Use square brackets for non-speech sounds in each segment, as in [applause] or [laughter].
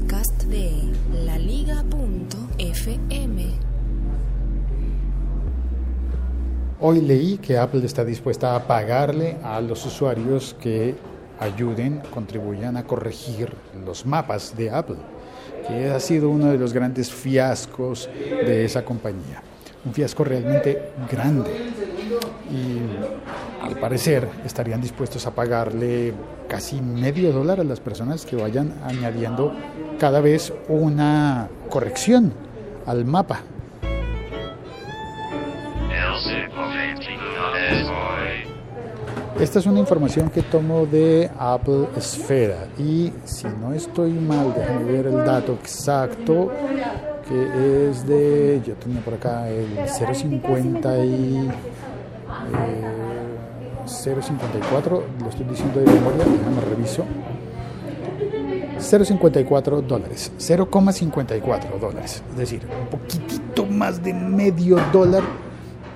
podcast de laliga.fm. Hoy leí que Apple está dispuesta a pagarle a los usuarios que ayuden, contribuyan a corregir los mapas de Apple, que ha sido uno de los grandes fiascos de esa compañía. Un fiasco realmente grande. Y al parecer estarían dispuestos a pagarle casi medio dólar a las personas que vayan añadiendo cada vez una corrección al mapa. Esta es una información que tomo de Apple Esfera y si no estoy mal, déjame ver el dato exacto que es de, yo tenía por acá el 050 y 0.54, lo estoy diciendo de memoria, déjame reviso. 0.54 dólares, 0,54 dólares, es decir, un poquitito más de medio dólar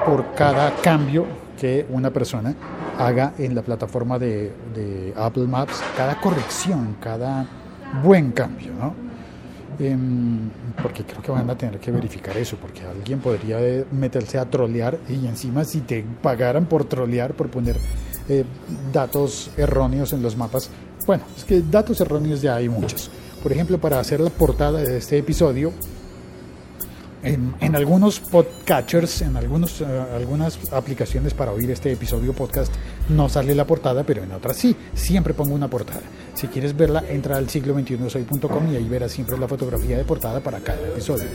por cada cambio que una persona haga en la plataforma de, de Apple Maps, cada corrección, cada buen cambio, ¿no? Em, porque creo que van a tener que verificar eso, porque alguien podría meterse a trolear y encima si te pagaran por trolear, por poner eh, datos erróneos en los mapas, bueno, es que datos erróneos ya hay muchos. Por ejemplo, para hacer la portada de este episodio, en, algunos podcatchers, en algunos, eh, algunas aplicaciones para oír este episodio podcast, no sale la portada, pero en otras sí. Siempre pongo una portada. Si quieres verla, entra al siglo 21 soy.com y ahí verás siempre la fotografía de portada para cada episodio.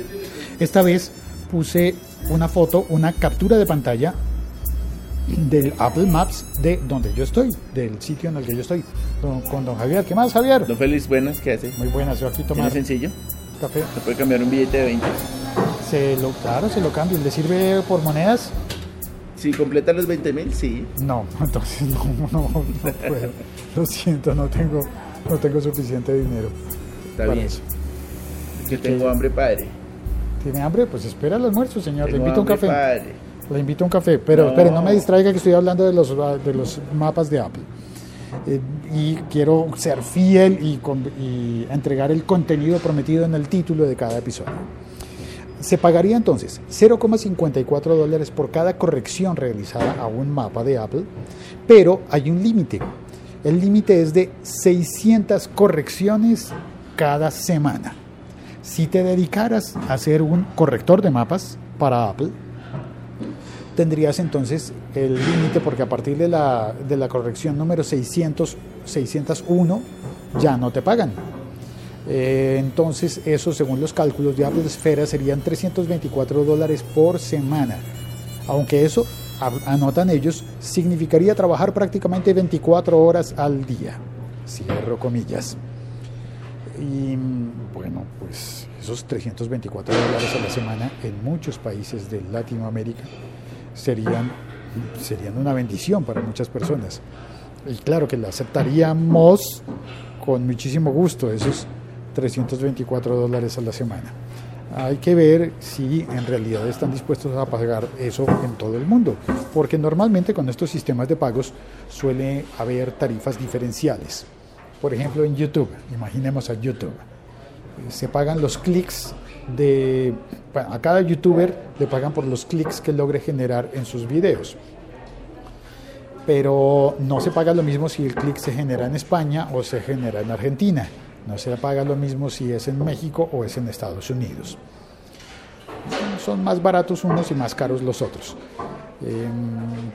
Esta vez puse una foto, una captura de pantalla del Apple Maps de donde yo estoy, del sitio en el que yo estoy, con don Javier. ¿Qué más, Javier? Don Félix, buenas, ¿qué hace? Muy buenas, yo aquí tomando. sencillo? Café. ¿Se puede cambiar un billete de 20? Se lo, claro, se lo cambio. ¿Le sirve por monedas? Si completa los 20 mil, sí. No, [laughs] entonces no, no, no puedo. [laughs] Lo siento, no tengo, no tengo suficiente dinero. Está bien. Eso. que tengo hambre, padre. ¿Tiene hambre? Pues espera el almuerzo, señor. Le invito un café. Padre. Le invito a un café. Pero no. espere, no me distraiga que estoy hablando de los, de los mapas de Apple. Eh, y quiero ser fiel y, con, y entregar el contenido prometido en el título de cada episodio. Se pagaría entonces 0,54 dólares por cada corrección realizada a un mapa de Apple, pero hay un límite. El límite es de 600 correcciones cada semana. Si te dedicaras a ser un corrector de mapas para Apple, tendrías entonces el límite porque a partir de la, de la corrección número 600, 601 ya no te pagan. Eh, entonces, eso según los cálculos de Esfera serían 324 dólares por semana. Aunque eso, anotan ellos, significaría trabajar prácticamente 24 horas al día. Cierro comillas. Y bueno, pues esos 324 dólares a la semana en muchos países de Latinoamérica serían, serían una bendición para muchas personas. Y claro que la aceptaríamos con muchísimo gusto, esos 324 dólares a la semana. Hay que ver si en realidad están dispuestos a pagar eso en todo el mundo, porque normalmente con estos sistemas de pagos suele haber tarifas diferenciales. Por ejemplo, en YouTube, imaginemos a YouTube, se pagan los clics de... A cada youtuber le pagan por los clics que logre generar en sus videos. Pero no se paga lo mismo si el clic se genera en España o se genera en Argentina no se paga lo mismo si es en México o es en Estados Unidos. Son más baratos unos y más caros los otros.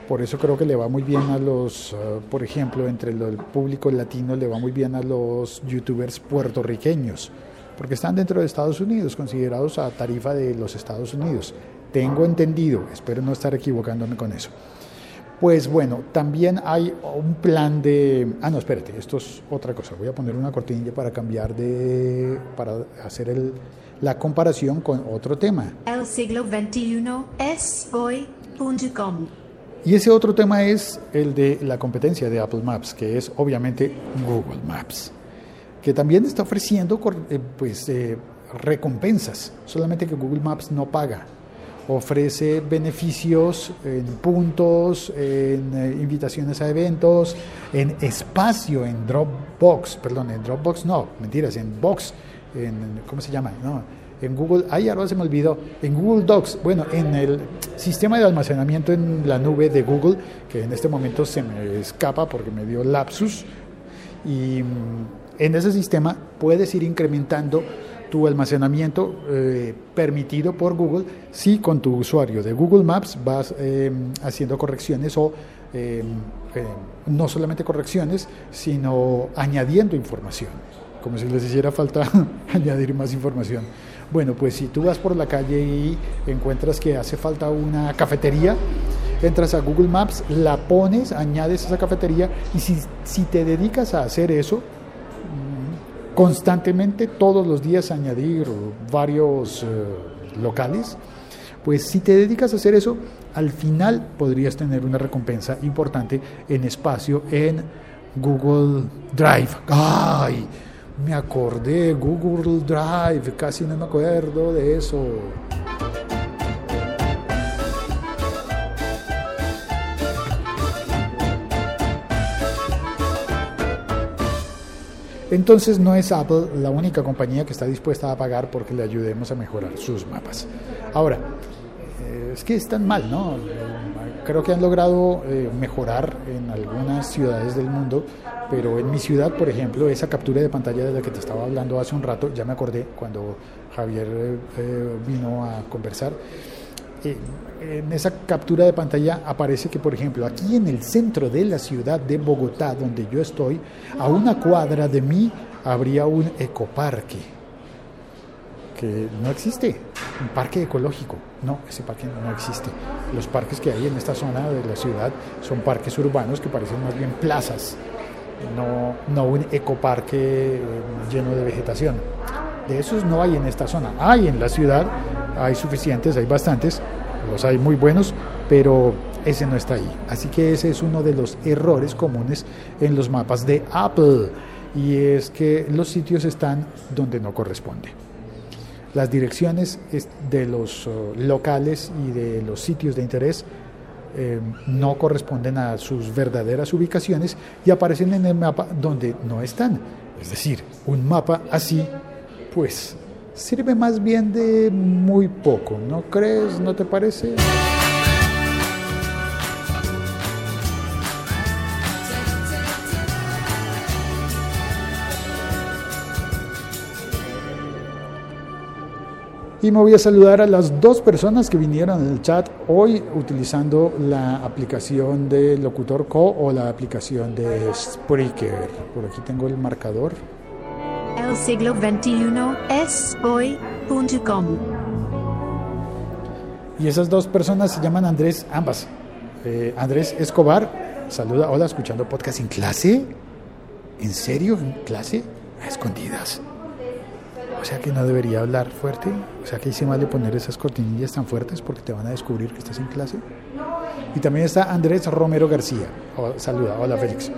por eso creo que le va muy bien a los, uh, por ejemplo, entre el público latino le va muy bien a los youtubers puertorriqueños, porque están dentro de Estados Unidos, considerados a tarifa de los Estados Unidos. Tengo entendido, espero no estar equivocándome con eso. Pues bueno, también hay un plan de... Ah, no, espérate, esto es otra cosa. Voy a poner una cortinilla para cambiar de... para hacer el, la comparación con otro tema. El siglo XXI es hoy.com. Y ese otro tema es el de la competencia de Apple Maps, que es obviamente Google Maps, que también está ofreciendo eh, pues, eh, recompensas, solamente que Google Maps no paga ofrece beneficios en puntos, en eh, invitaciones a eventos, en espacio, en Dropbox, perdón, en Dropbox no, mentiras, en Box, en ¿cómo se llama? No, en Google, ay, ahora se me olvidó, en Google Docs, bueno, en el sistema de almacenamiento en la nube de Google, que en este momento se me escapa porque me dio lapsus, y mm, en ese sistema puedes ir incrementando tu almacenamiento eh, permitido por Google si con tu usuario de Google Maps vas eh, haciendo correcciones o eh, no solamente correcciones, sino añadiendo información, como si les hiciera falta [laughs] añadir más información. Bueno, pues si tú vas por la calle y encuentras que hace falta una cafetería, entras a Google Maps, la pones, añades esa cafetería y si, si te dedicas a hacer eso, constantemente, todos los días añadir varios eh, locales, pues si te dedicas a hacer eso, al final podrías tener una recompensa importante en espacio en Google Drive. ¡Ay! Me acordé, Google Drive, casi no me acuerdo de eso. Entonces no es Apple la única compañía que está dispuesta a pagar porque le ayudemos a mejorar sus mapas. Ahora, eh, es que están mal, ¿no? Creo que han logrado eh, mejorar en algunas ciudades del mundo, pero en mi ciudad, por ejemplo, esa captura de pantalla de la que te estaba hablando hace un rato, ya me acordé cuando Javier eh, vino a conversar en esa captura de pantalla aparece que, por ejemplo, aquí en el centro de la ciudad de Bogotá, donde yo estoy, a una cuadra de mí habría un ecoparque que no existe, un parque ecológico. No, ese parque no existe. Los parques que hay en esta zona de la ciudad son parques urbanos que parecen más bien plazas, no, no un ecoparque lleno de vegetación. De esos no hay en esta zona. Hay en la ciudad, hay suficientes, hay bastantes, los hay muy buenos, pero ese no está ahí. Así que ese es uno de los errores comunes en los mapas de Apple y es que los sitios están donde no corresponde. Las direcciones de los uh, locales y de los sitios de interés eh, no corresponden a sus verdaderas ubicaciones y aparecen en el mapa donde no están. Es decir, un mapa así pues sirve más bien de muy poco, ¿no crees? ¿No te parece? Y me voy a saludar a las dos personas que vinieron en el chat hoy utilizando la aplicación de Locutor Co o la aplicación de Spreaker. Por aquí tengo el marcador. Siglo XXI es hoy.com. Y esas dos personas se llaman Andrés, ambas. Eh, Andrés Escobar, saluda, hola, escuchando podcast en clase. ¿En serio? ¿En clase? A escondidas. O sea que no debería hablar fuerte. O sea que hice mal de poner esas cortinillas tan fuertes porque te van a descubrir que estás en clase. Y también está Andrés Romero García. saluda, hola Félix.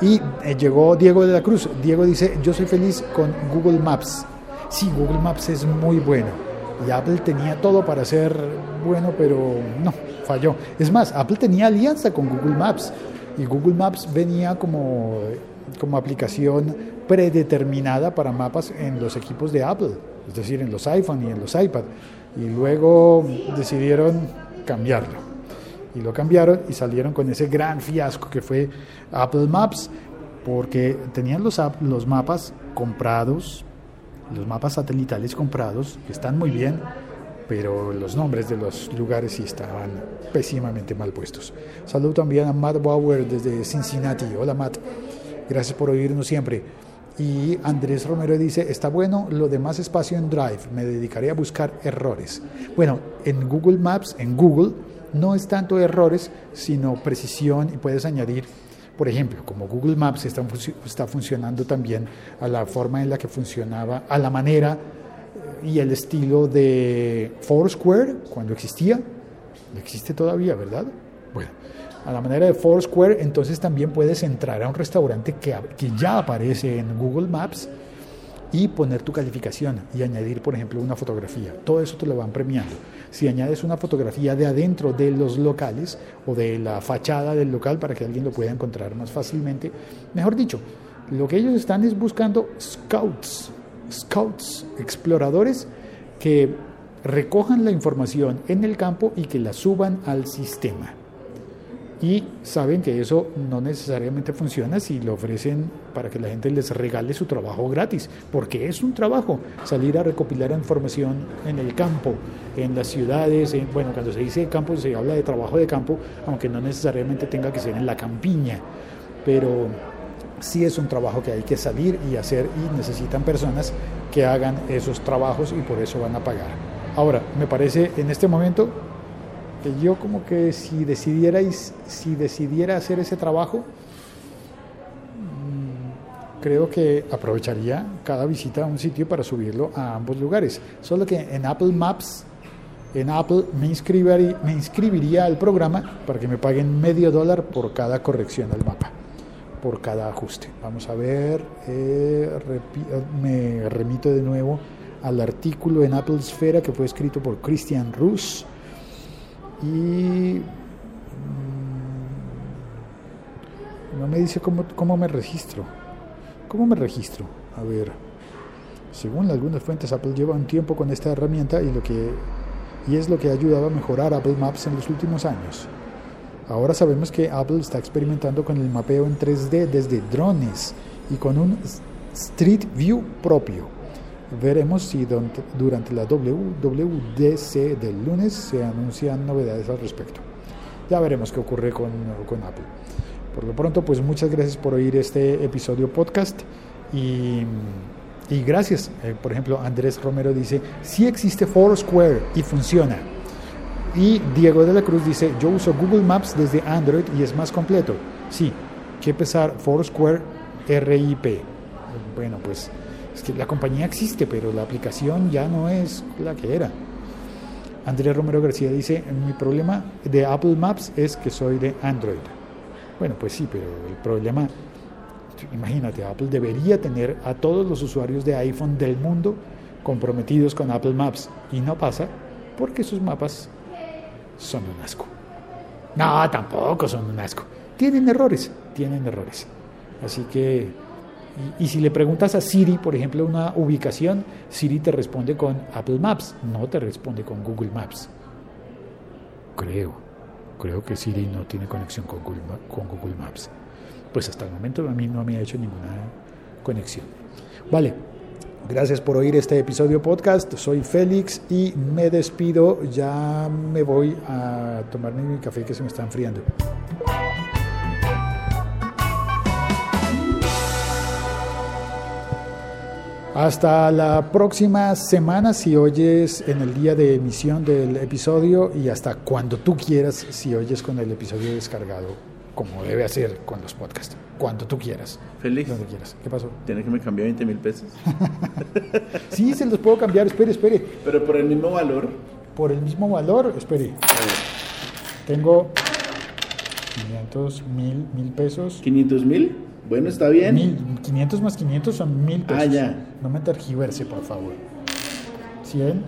Y eh, llegó Diego de la Cruz. Diego dice, yo soy feliz con Google Maps. Sí, Google Maps es muy bueno. Y Apple tenía todo para ser bueno, pero no, falló. Es más, Apple tenía alianza con Google Maps. Y Google Maps venía como, como aplicación predeterminada para mapas en los equipos de Apple. Es decir, en los iPhone y en los iPad. Y luego decidieron cambiarlo y lo cambiaron y salieron con ese gran fiasco que fue Apple Maps, porque tenían los, los mapas comprados, los mapas satelitales comprados, que están muy bien, pero los nombres de los lugares sí estaban pésimamente mal puestos. Saludo también a Matt Bauer desde Cincinnati. Hola Matt, gracias por oírnos siempre. Y Andrés Romero dice, está bueno lo de más espacio en Drive, me dedicaré a buscar errores. Bueno, en Google Maps, en Google, no es tanto errores, sino precisión y puedes añadir, por ejemplo, como Google Maps está, está funcionando también a la forma en la que funcionaba, a la manera y el estilo de Foursquare cuando existía, existe todavía, ¿verdad? Bueno, a la manera de Foursquare, entonces también puedes entrar a un restaurante que, que ya aparece en Google Maps y poner tu calificación y añadir, por ejemplo, una fotografía. Todo eso te lo van premiando. Si añades una fotografía de adentro de los locales o de la fachada del local para que alguien lo pueda encontrar más fácilmente, mejor dicho, lo que ellos están es buscando scouts. scouts, exploradores que recojan la información en el campo y que la suban al sistema. Y saben que eso no necesariamente funciona si lo ofrecen para que la gente les regale su trabajo gratis, porque es un trabajo salir a recopilar información en el campo, en las ciudades, en- bueno, cuando se dice campo se habla de trabajo de campo, aunque no necesariamente tenga que ser en la campiña, pero sí es un trabajo que hay que salir y hacer y necesitan personas que hagan esos trabajos y por eso van a pagar. Ahora, me parece en este momento yo como que si decidierais, si decidiera hacer ese trabajo, mm, creo que aprovecharía cada visita a un sitio para subirlo a ambos lugares. Solo que en Apple Maps, en Apple me inscribiría, me inscribiría al programa para que me paguen medio dólar por cada corrección del mapa, por cada ajuste. Vamos a ver, eh, eh, me remito de nuevo al artículo en Apple Esfera que fue escrito por Christian Rus y mm, no me dice cómo, cómo me registro. ¿Cómo me registro? A ver, según algunas fuentes, Apple lleva un tiempo con esta herramienta y, lo que, y es lo que ha ayudado a mejorar Apple Maps en los últimos años. Ahora sabemos que Apple está experimentando con el mapeo en 3D desde drones y con un Street View propio. Veremos si durante la WWDC del lunes se anuncian novedades al respecto. Ya veremos qué ocurre con, con Apple. Por lo pronto, pues muchas gracias por oír este episodio podcast y, y gracias. Eh, por ejemplo, Andrés Romero dice, sí existe Foursquare y funciona. Y Diego de la Cruz dice, yo uso Google Maps desde Android y es más completo. Sí, que pesar Foursquare RIP. Bueno, pues es que la compañía existe, pero la aplicación ya no es la que era. Andrés Romero García dice, mi problema de Apple Maps es que soy de Android. Bueno, pues sí, pero el problema, imagínate, Apple debería tener a todos los usuarios de iPhone del mundo comprometidos con Apple Maps y no pasa porque sus mapas son un asco. No, tampoco son un asco. Tienen errores, tienen errores. Así que, y, y si le preguntas a Siri, por ejemplo, una ubicación, Siri te responde con Apple Maps, no te responde con Google Maps. Creo, creo que Siri no tiene conexión con Google, con Google Maps. Pues hasta el momento a mí no me ha hecho ninguna conexión. Vale, Gracias por oír este episodio podcast. Soy Félix y me despido. Ya me voy a tomarme mi café que se me está enfriando. Hasta la próxima semana si oyes en el día de emisión del episodio y hasta cuando tú quieras si oyes con el episodio descargado, como debe hacer con los podcasts. Cuando tú quieras. Félix, Donde quieras. ¿Qué pasó? ¿tienes que me cambiar 20 mil pesos? [laughs] Sí, se los puedo cambiar. Espere, espere. Pero por el mismo valor. Por el mismo valor, espere. Tengo 500, mil, mil pesos. ¿500 mil? Bueno, está bien. Mil, 500 más 500 son mil pesos. Ah, ya. No me tergiverse, por favor. 100.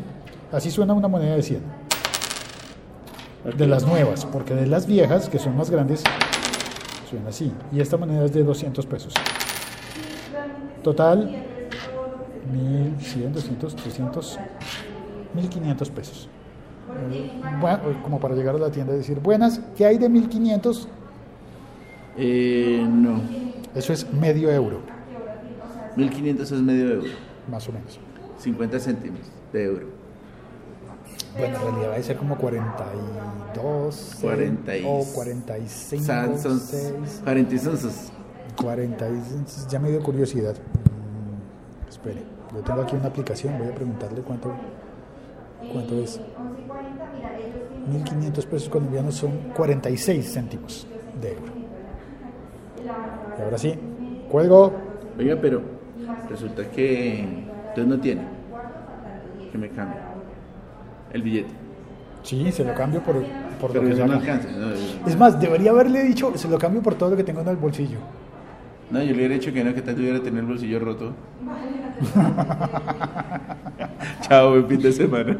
Así suena una moneda de 100. De las nuevas, porque de las viejas, que son más grandes, suena así. Y esta moneda es de 200 pesos. Total, 1100, 200, 300, 1500 pesos. Eh, Bueno, como para llegar a la tienda y decir, buenas, ¿qué hay de 1500? Eh. Eso es medio euro, 1500 es medio euro. más o menos. 50 céntimos de euro. Bueno, en realidad va a ser como 42 40 y- o 45, San- son 6, 40 y sonsos. 46. Ya me dio curiosidad. Mm, espere, yo tengo aquí una aplicación, voy a preguntarle cuánto, cuánto es. 1500 pesos colombianos son 46 céntimos de euro. Y ahora sí, cuelgo. Oiga, pero resulta que entonces no tiene. Que me cambie el billete. Sí, se lo cambio por, por lo Pero que eso. No, Es más, debería haberle dicho, se lo cambio por todo lo que tengo en el bolsillo. no, yo le hubiera dicho que no, que tal tuviera tener el bolsillo roto. [laughs] [laughs] Chao, buen fin de semana.